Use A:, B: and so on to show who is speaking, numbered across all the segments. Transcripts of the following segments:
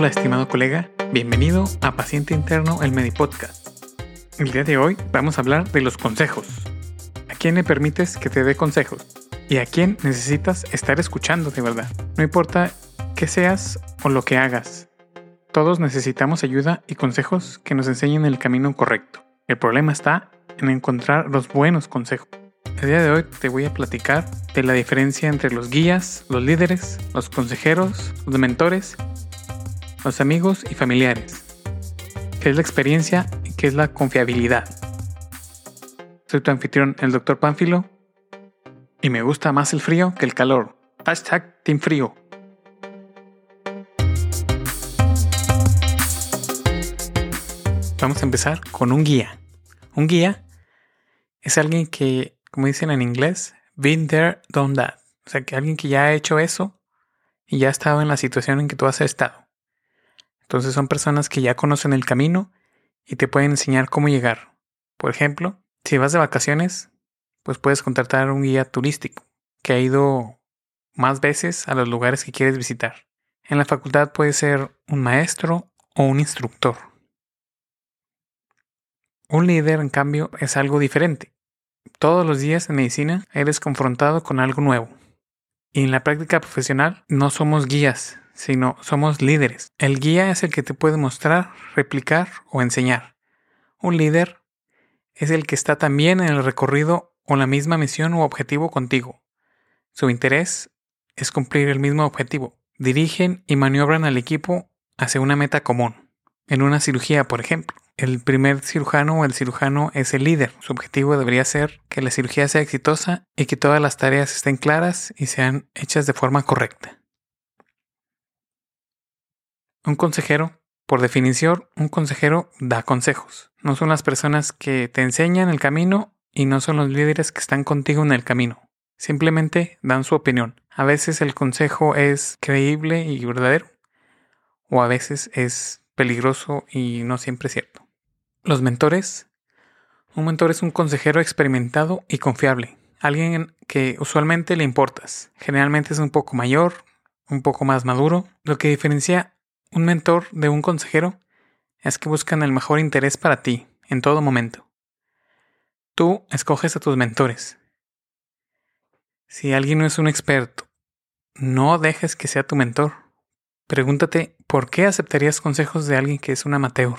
A: Hola estimado colega, bienvenido a Paciente Interno, el Medipodcast. El día de hoy vamos a hablar de los consejos. ¿A quién le permites que te dé consejos? ¿Y a quién necesitas estar escuchando de verdad? No importa qué seas o lo que hagas. Todos necesitamos ayuda y consejos que nos enseñen el camino correcto. El problema está en encontrar los buenos consejos. El día de hoy te voy a platicar de la diferencia entre los guías, los líderes, los consejeros, los mentores, los amigos y familiares. ¿Qué es la experiencia y qué es la confiabilidad? Soy tu anfitrión, el Dr. Pánfilo, y me gusta más el frío que el calor. Hashtag Team Frío. Vamos a empezar con un guía. Un guía es alguien que como dicen en inglés, been there, done that. O sea, que alguien que ya ha hecho eso y ya ha estado en la situación en que tú has estado. Entonces son personas que ya conocen el camino y te pueden enseñar cómo llegar. Por ejemplo, si vas de vacaciones, pues puedes contratar un guía turístico que ha ido más veces a los lugares que quieres visitar. En la facultad puede ser un maestro o un instructor. Un líder, en cambio, es algo diferente. Todos los días en medicina eres confrontado con algo nuevo. Y en la práctica profesional no somos guías, sino somos líderes. El guía es el que te puede mostrar, replicar o enseñar. Un líder es el que está también en el recorrido o la misma misión u objetivo contigo. Su interés es cumplir el mismo objetivo. Dirigen y maniobran al equipo hacia una meta común. En una cirugía, por ejemplo el primer cirujano o el cirujano es el líder. Su objetivo debería ser que la cirugía sea exitosa y que todas las tareas estén claras y sean hechas de forma correcta. Un consejero, por definición, un consejero da consejos. No son las personas que te enseñan el camino y no son los líderes que están contigo en el camino. Simplemente dan su opinión. A veces el consejo es creíble y verdadero o a veces es peligroso y no siempre cierto. Los mentores. Un mentor es un consejero experimentado y confiable, alguien que usualmente le importas. Generalmente es un poco mayor, un poco más maduro. Lo que diferencia un mentor de un consejero es que buscan el mejor interés para ti en todo momento. Tú escoges a tus mentores. Si alguien no es un experto, no dejes que sea tu mentor. Pregúntate por qué aceptarías consejos de alguien que es un amateur.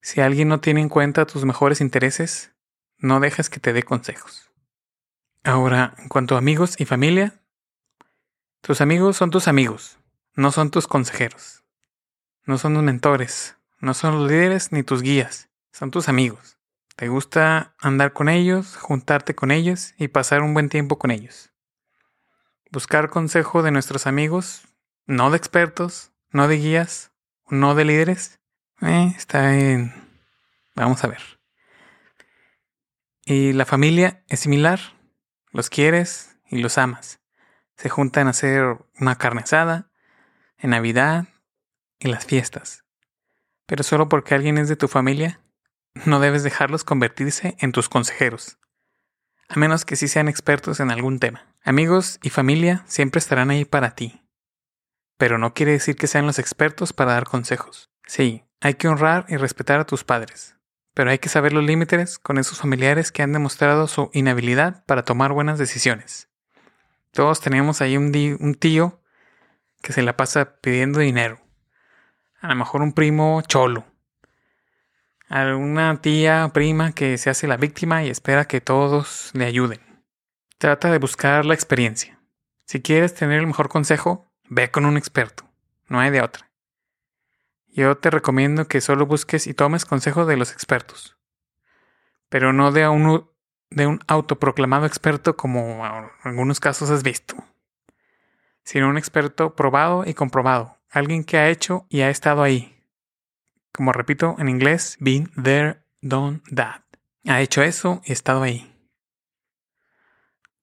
A: Si alguien no tiene en cuenta tus mejores intereses, no dejes que te dé consejos. Ahora, en cuanto a amigos y familia, tus amigos son tus amigos, no son tus consejeros. No son los mentores, no son los líderes ni tus guías, son tus amigos. Te gusta andar con ellos, juntarte con ellos y pasar un buen tiempo con ellos. Buscar consejo de nuestros amigos, no de expertos, no de guías, no de líderes, eh, está en... Vamos a ver. Y la familia es similar. Los quieres y los amas. Se juntan a hacer una carne asada, en Navidad y las fiestas. Pero solo porque alguien es de tu familia, no debes dejarlos convertirse en tus consejeros. A menos que sí sean expertos en algún tema. Amigos y familia siempre estarán ahí para ti. Pero no quiere decir que sean los expertos para dar consejos. Sí, hay que honrar y respetar a tus padres, pero hay que saber los límites con esos familiares que han demostrado su inhabilidad para tomar buenas decisiones. Todos tenemos ahí un, un tío que se la pasa pidiendo dinero. A lo mejor un primo cholo. Alguna tía prima que se hace la víctima y espera que todos le ayuden. Trata de buscar la experiencia. Si quieres tener el mejor consejo, ve con un experto. No hay de otra. Yo te recomiendo que solo busques y tomes consejo de los expertos, pero no de un, de un autoproclamado experto como en algunos casos has visto, sino un experto probado y comprobado, alguien que ha hecho y ha estado ahí. Como repito en inglés, been there, done that. Ha hecho eso y estado ahí.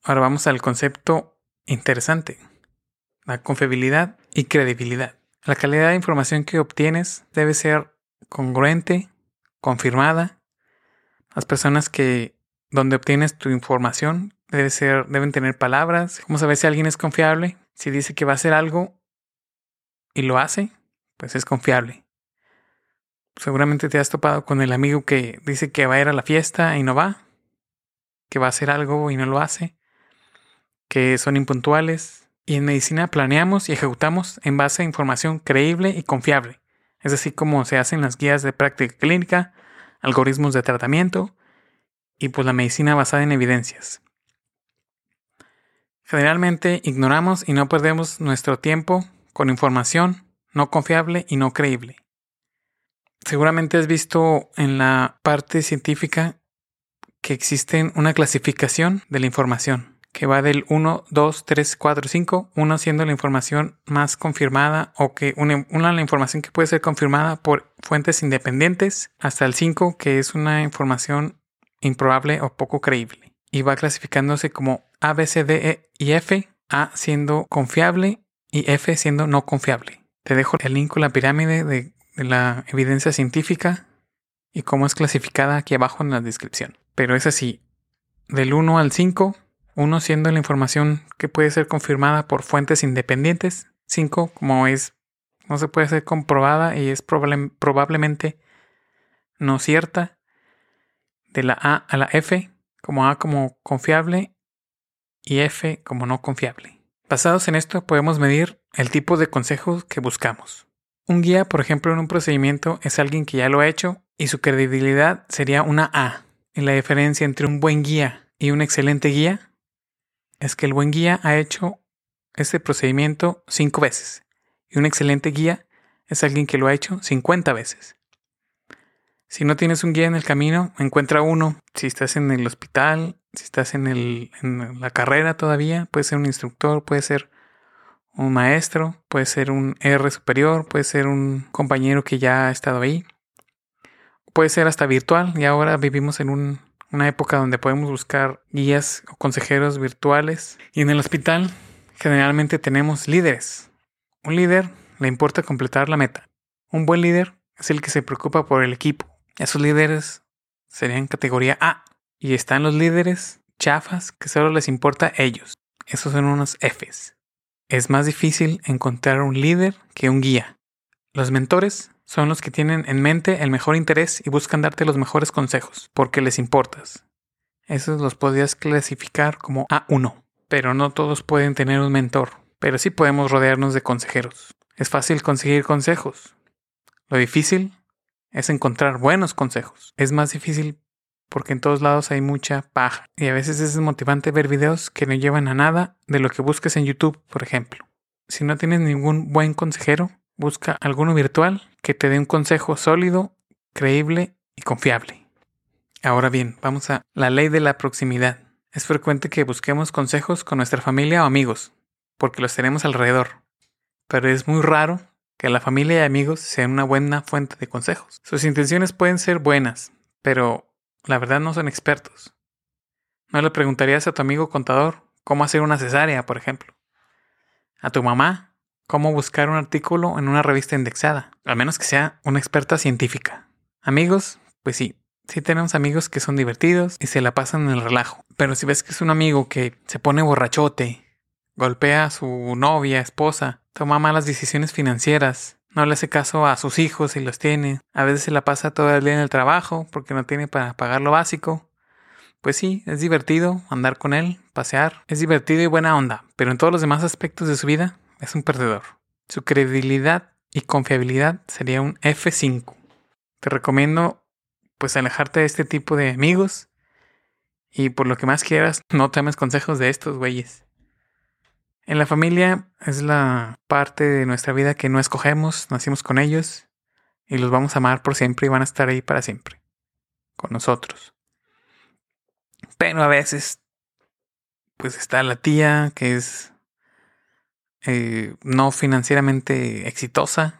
A: Ahora vamos al concepto interesante, la confiabilidad y credibilidad. La calidad de información que obtienes debe ser congruente, confirmada. Las personas que donde obtienes tu información debe ser, deben tener palabras. ¿Cómo saber si alguien es confiable? Si dice que va a hacer algo y lo hace, pues es confiable. Seguramente te has topado con el amigo que dice que va a ir a la fiesta y no va, que va a hacer algo y no lo hace, que son impuntuales. Y en medicina planeamos y ejecutamos en base a información creíble y confiable. Es así como se hacen las guías de práctica clínica, algoritmos de tratamiento y pues la medicina basada en evidencias. Generalmente ignoramos y no perdemos nuestro tiempo con información no confiable y no creíble. Seguramente has visto en la parte científica que existe una clasificación de la información, que va del 1, 2, 3, 4, 5, 1 siendo la información más confirmada o que una, una la información que puede ser confirmada por fuentes independientes, hasta el 5 que es una información improbable o poco creíble. Y va clasificándose como A, B, C, D, E y F, A siendo confiable y F siendo no confiable. Te dejo el link con la pirámide de la evidencia científica y cómo es clasificada aquí abajo en la descripción. Pero es así, del 1 al 5, 1 siendo la información que puede ser confirmada por fuentes independientes, 5 como es no se puede ser comprobada y es probablemente no cierta, de la A a la F, como A como confiable y F como no confiable. Basados en esto podemos medir el tipo de consejos que buscamos. Un guía, por ejemplo, en un procedimiento es alguien que ya lo ha hecho y su credibilidad sería una A. Y la diferencia entre un buen guía y un excelente guía es que el buen guía ha hecho ese procedimiento cinco veces y un excelente guía es alguien que lo ha hecho 50 veces. Si no tienes un guía en el camino, encuentra uno. Si estás en el hospital, si estás en, la carrera todavía, puede ser un instructor, puede ser un maestro, puede ser un R superior, puede ser un compañero que ya ha estado ahí, puede ser hasta virtual y ahora vivimos en una época donde podemos buscar guías o consejeros virtuales y en el hospital generalmente tenemos líderes. Un líder le importa completar la meta. Un buen líder es el que se preocupa por el equipo. Esos líderes serían categoría A y están los líderes chafas que solo les importa a ellos. Esos son unos Fs. Es más difícil encontrar un líder que un guía. Los mentores son los que tienen en mente el mejor interés y buscan darte los mejores consejos, porque les importas. Esos los podrías clasificar como A1, pero no todos pueden tener un mentor, pero sí podemos rodearnos de consejeros. Es fácil conseguir consejos. Lo difícil es encontrar buenos consejos. Es más difícil porque en todos lados hay mucha paja y a veces es desmotivante ver videos que no llevan a nada de lo que busques en YouTube, por ejemplo. Si no tienes ningún buen consejero, busca alguno virtual que te dé un consejo sólido, creíble y confiable. Ahora bien, vamos a la ley de la proximidad. Es frecuente que busquemos consejos con nuestra familia o amigos, porque los tenemos alrededor. Pero es muy raro que la familia y amigos sean una buena fuente de consejos. Sus intenciones pueden ser buenas, pero la verdad no son expertos. No le preguntarías a tu amigo contador cómo hacer una cesárea, por ejemplo. A tu mamá cómo buscar un artículo en una revista indexada, al menos que sea una experta científica. Amigos, pues sí, sí tenemos amigos que son divertidos y se la pasan en el relajo. Pero si ves que es un amigo que se pone borrachote, golpea a su novia, esposa, toma malas decisiones financieras, no le hace caso a sus hijos y los tiene. A veces se la pasa todo el día en el trabajo porque no tiene para pagar lo básico. Pues sí, es divertido andar con él, pasear. Es divertido y buena onda, pero en todos los demás aspectos de su vida es un perdedor. Su credibilidad y confiabilidad sería un F5. Te recomiendo pues alejarte de este tipo de amigos y por lo que más quieras no tomes consejos de estos güeyes. En la familia es la parte de nuestra vida que no escogemos, nacimos con ellos y los vamos a amar por siempre y van a estar ahí para siempre, con nosotros. Pero a veces, pues está la tía que es eh, no financieramente exitosa,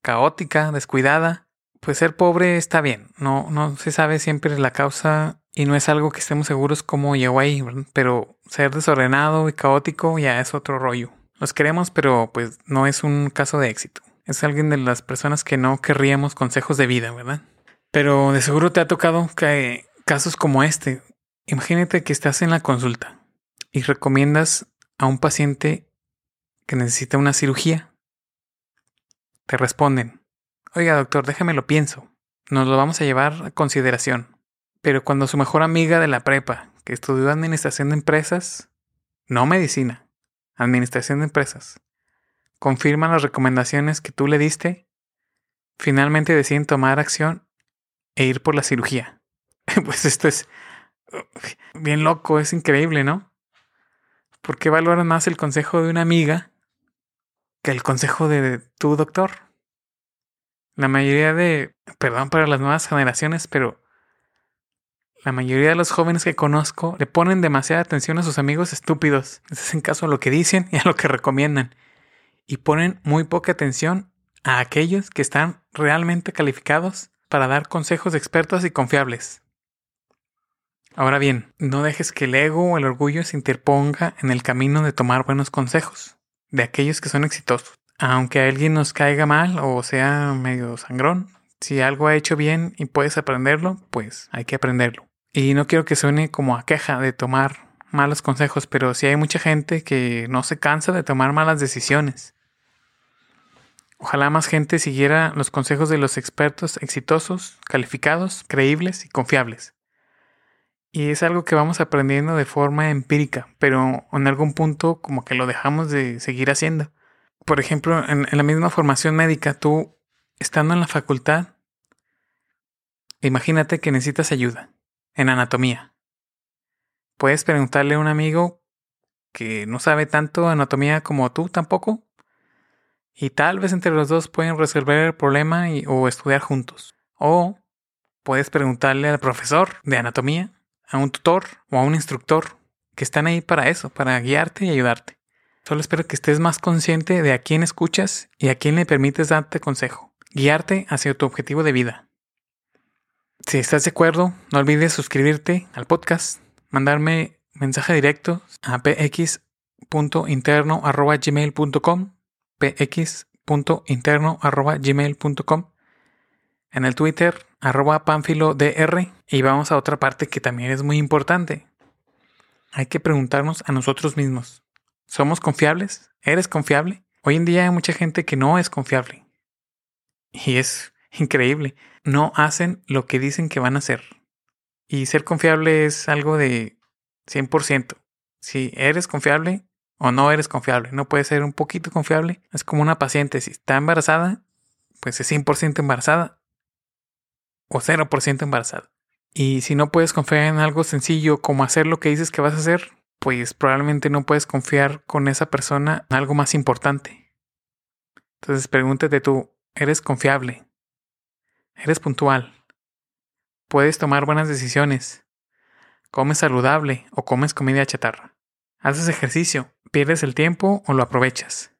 A: caótica, descuidada. Pues ser pobre está bien, no, no se sabe siempre la causa y no es algo que estemos seguros cómo llegó ahí, pero ser desordenado y caótico ya es otro rollo. Los queremos, pero pues no es un caso de éxito. Es alguien de las personas que no querríamos consejos de vida, ¿verdad? Pero de seguro te ha tocado que casos como este. Imagínate que estás en la consulta y recomiendas a un paciente que necesita una cirugía. te responden, oiga doctor, déjeme lo pienso, nos lo vamos a llevar a consideración. Pero cuando su mejor amiga de la prepa, que estudió administración de empresas, no medicina, administración de empresas, confirma las recomendaciones que tú le diste, finalmente deciden tomar acción e ir por la cirugía. pues esto es bien loco, es increíble, ¿no? ¿Por qué valoran más el consejo de una amiga que el consejo de tu doctor? La mayoría de, perdón para las nuevas generaciones, pero la mayoría de los jóvenes que conozco le ponen demasiada atención a sus amigos estúpidos. Les hacen caso a lo que dicen y a lo que recomiendan. Y ponen muy poca atención a aquellos que están realmente calificados para dar consejos expertos y confiables. Ahora bien, no dejes que el ego o el orgullo se interponga en el camino de tomar buenos consejos de aquellos que son exitosos. Aunque a alguien nos caiga mal o sea medio sangrón, si algo ha hecho bien y puedes aprenderlo, pues hay que aprenderlo. Y no quiero que suene como a queja de tomar malos consejos, pero sí hay mucha gente que no se cansa de tomar malas decisiones. Ojalá más gente siguiera los consejos de los expertos exitosos, calificados, creíbles y confiables. Y es algo que vamos aprendiendo de forma empírica, pero en algún punto como que lo dejamos de seguir haciendo. Por ejemplo, en, la misma formación médica, tú estando en la facultad, imagínate que necesitas ayuda en anatomía. Puedes preguntarle a un amigo que no sabe tanto anatomía como tú tampoco, y tal vez entre los dos pueden resolver el problema o estudiar juntos. O puedes preguntarle al profesor de anatomía a un tutor o a un instructor que están ahí para eso, para guiarte y ayudarte. Solo espero que estés más consciente de a quién escuchas y a quién le permites darte consejo, guiarte hacia tu objetivo de vida. Si estás de acuerdo, no olvides suscribirte al podcast, mandarme mensaje directo a px.interno.gmail.com px.interno.gmail.com en el Twitter arroba dr y vamos a otra parte que también es muy importante. Hay que preguntarnos a nosotros mismos. ¿Somos confiables? ¿Eres confiable? Hoy en día hay mucha gente que no es confiable. Y es increíble. No hacen lo que dicen que van a hacer. Y ser confiable es algo de 100%. Si eres confiable o no eres confiable, no puedes ser un poquito confiable. Es como una paciente. Si está embarazada, pues es 100% embarazada o 0% embarazada. Y si no puedes confiar en algo sencillo como hacer lo que dices que vas a hacer, pues probablemente no puedes confiar con esa persona en algo más importante. Entonces pregúntate tú, ¿eres confiable? ¿Eres puntual? ¿Puedes tomar buenas decisiones? ¿Comes saludable o comes comida chatarra? ¿Haces ejercicio? ¿Pierdes el tiempo o lo aprovechas?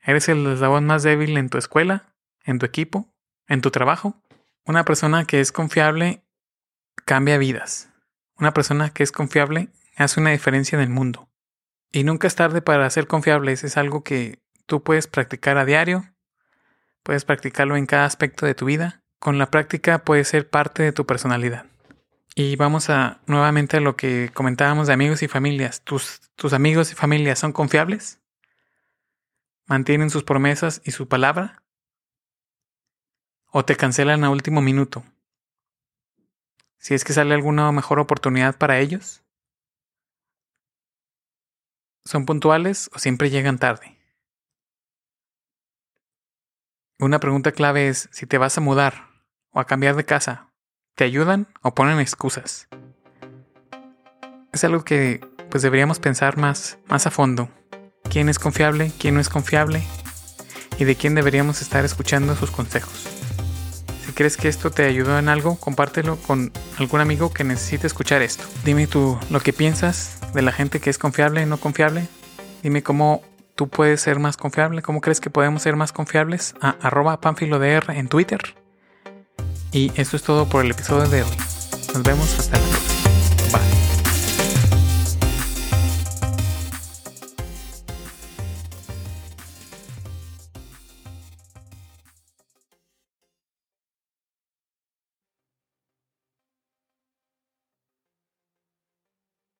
A: ¿Eres el eslabón más débil en tu escuela? ¿En tu equipo? ¿En tu trabajo? Una persona que es confiable cambia vidas. Una persona que es confiable hace una diferencia en el mundo. Y nunca es tarde para ser confiables. Es algo que tú puedes practicar a diario. Puedes practicarlo en cada aspecto de tu vida. Con la práctica puede ser parte de tu personalidad. Y vamos a nuevamente a lo que comentábamos de amigos y familias. ¿Tus, tus amigos y familias son confiables? ¿Mantienen sus promesas y su palabra? o te cancelan a último minuto. Si es que sale alguna mejor oportunidad para ellos. ¿Son puntuales o siempre llegan tarde? Una pregunta clave es si te vas a mudar o a cambiar de casa. ¿Te ayudan o ponen excusas? Es algo que pues deberíamos pensar más, más a fondo. ¿Quién es confiable? ¿Quién no es confiable? ¿Y de quién deberíamos estar escuchando sus consejos? crees que esto te ayudó en algo, compártelo con algún amigo que necesite escuchar esto. Dime tú lo que piensas de la gente que es confiable y no confiable. Dime cómo tú puedes ser más confiable, cómo crees que podemos ser más confiables a arroba en Twitter. Y eso es todo por el episodio de hoy. Nos vemos hasta la próxima.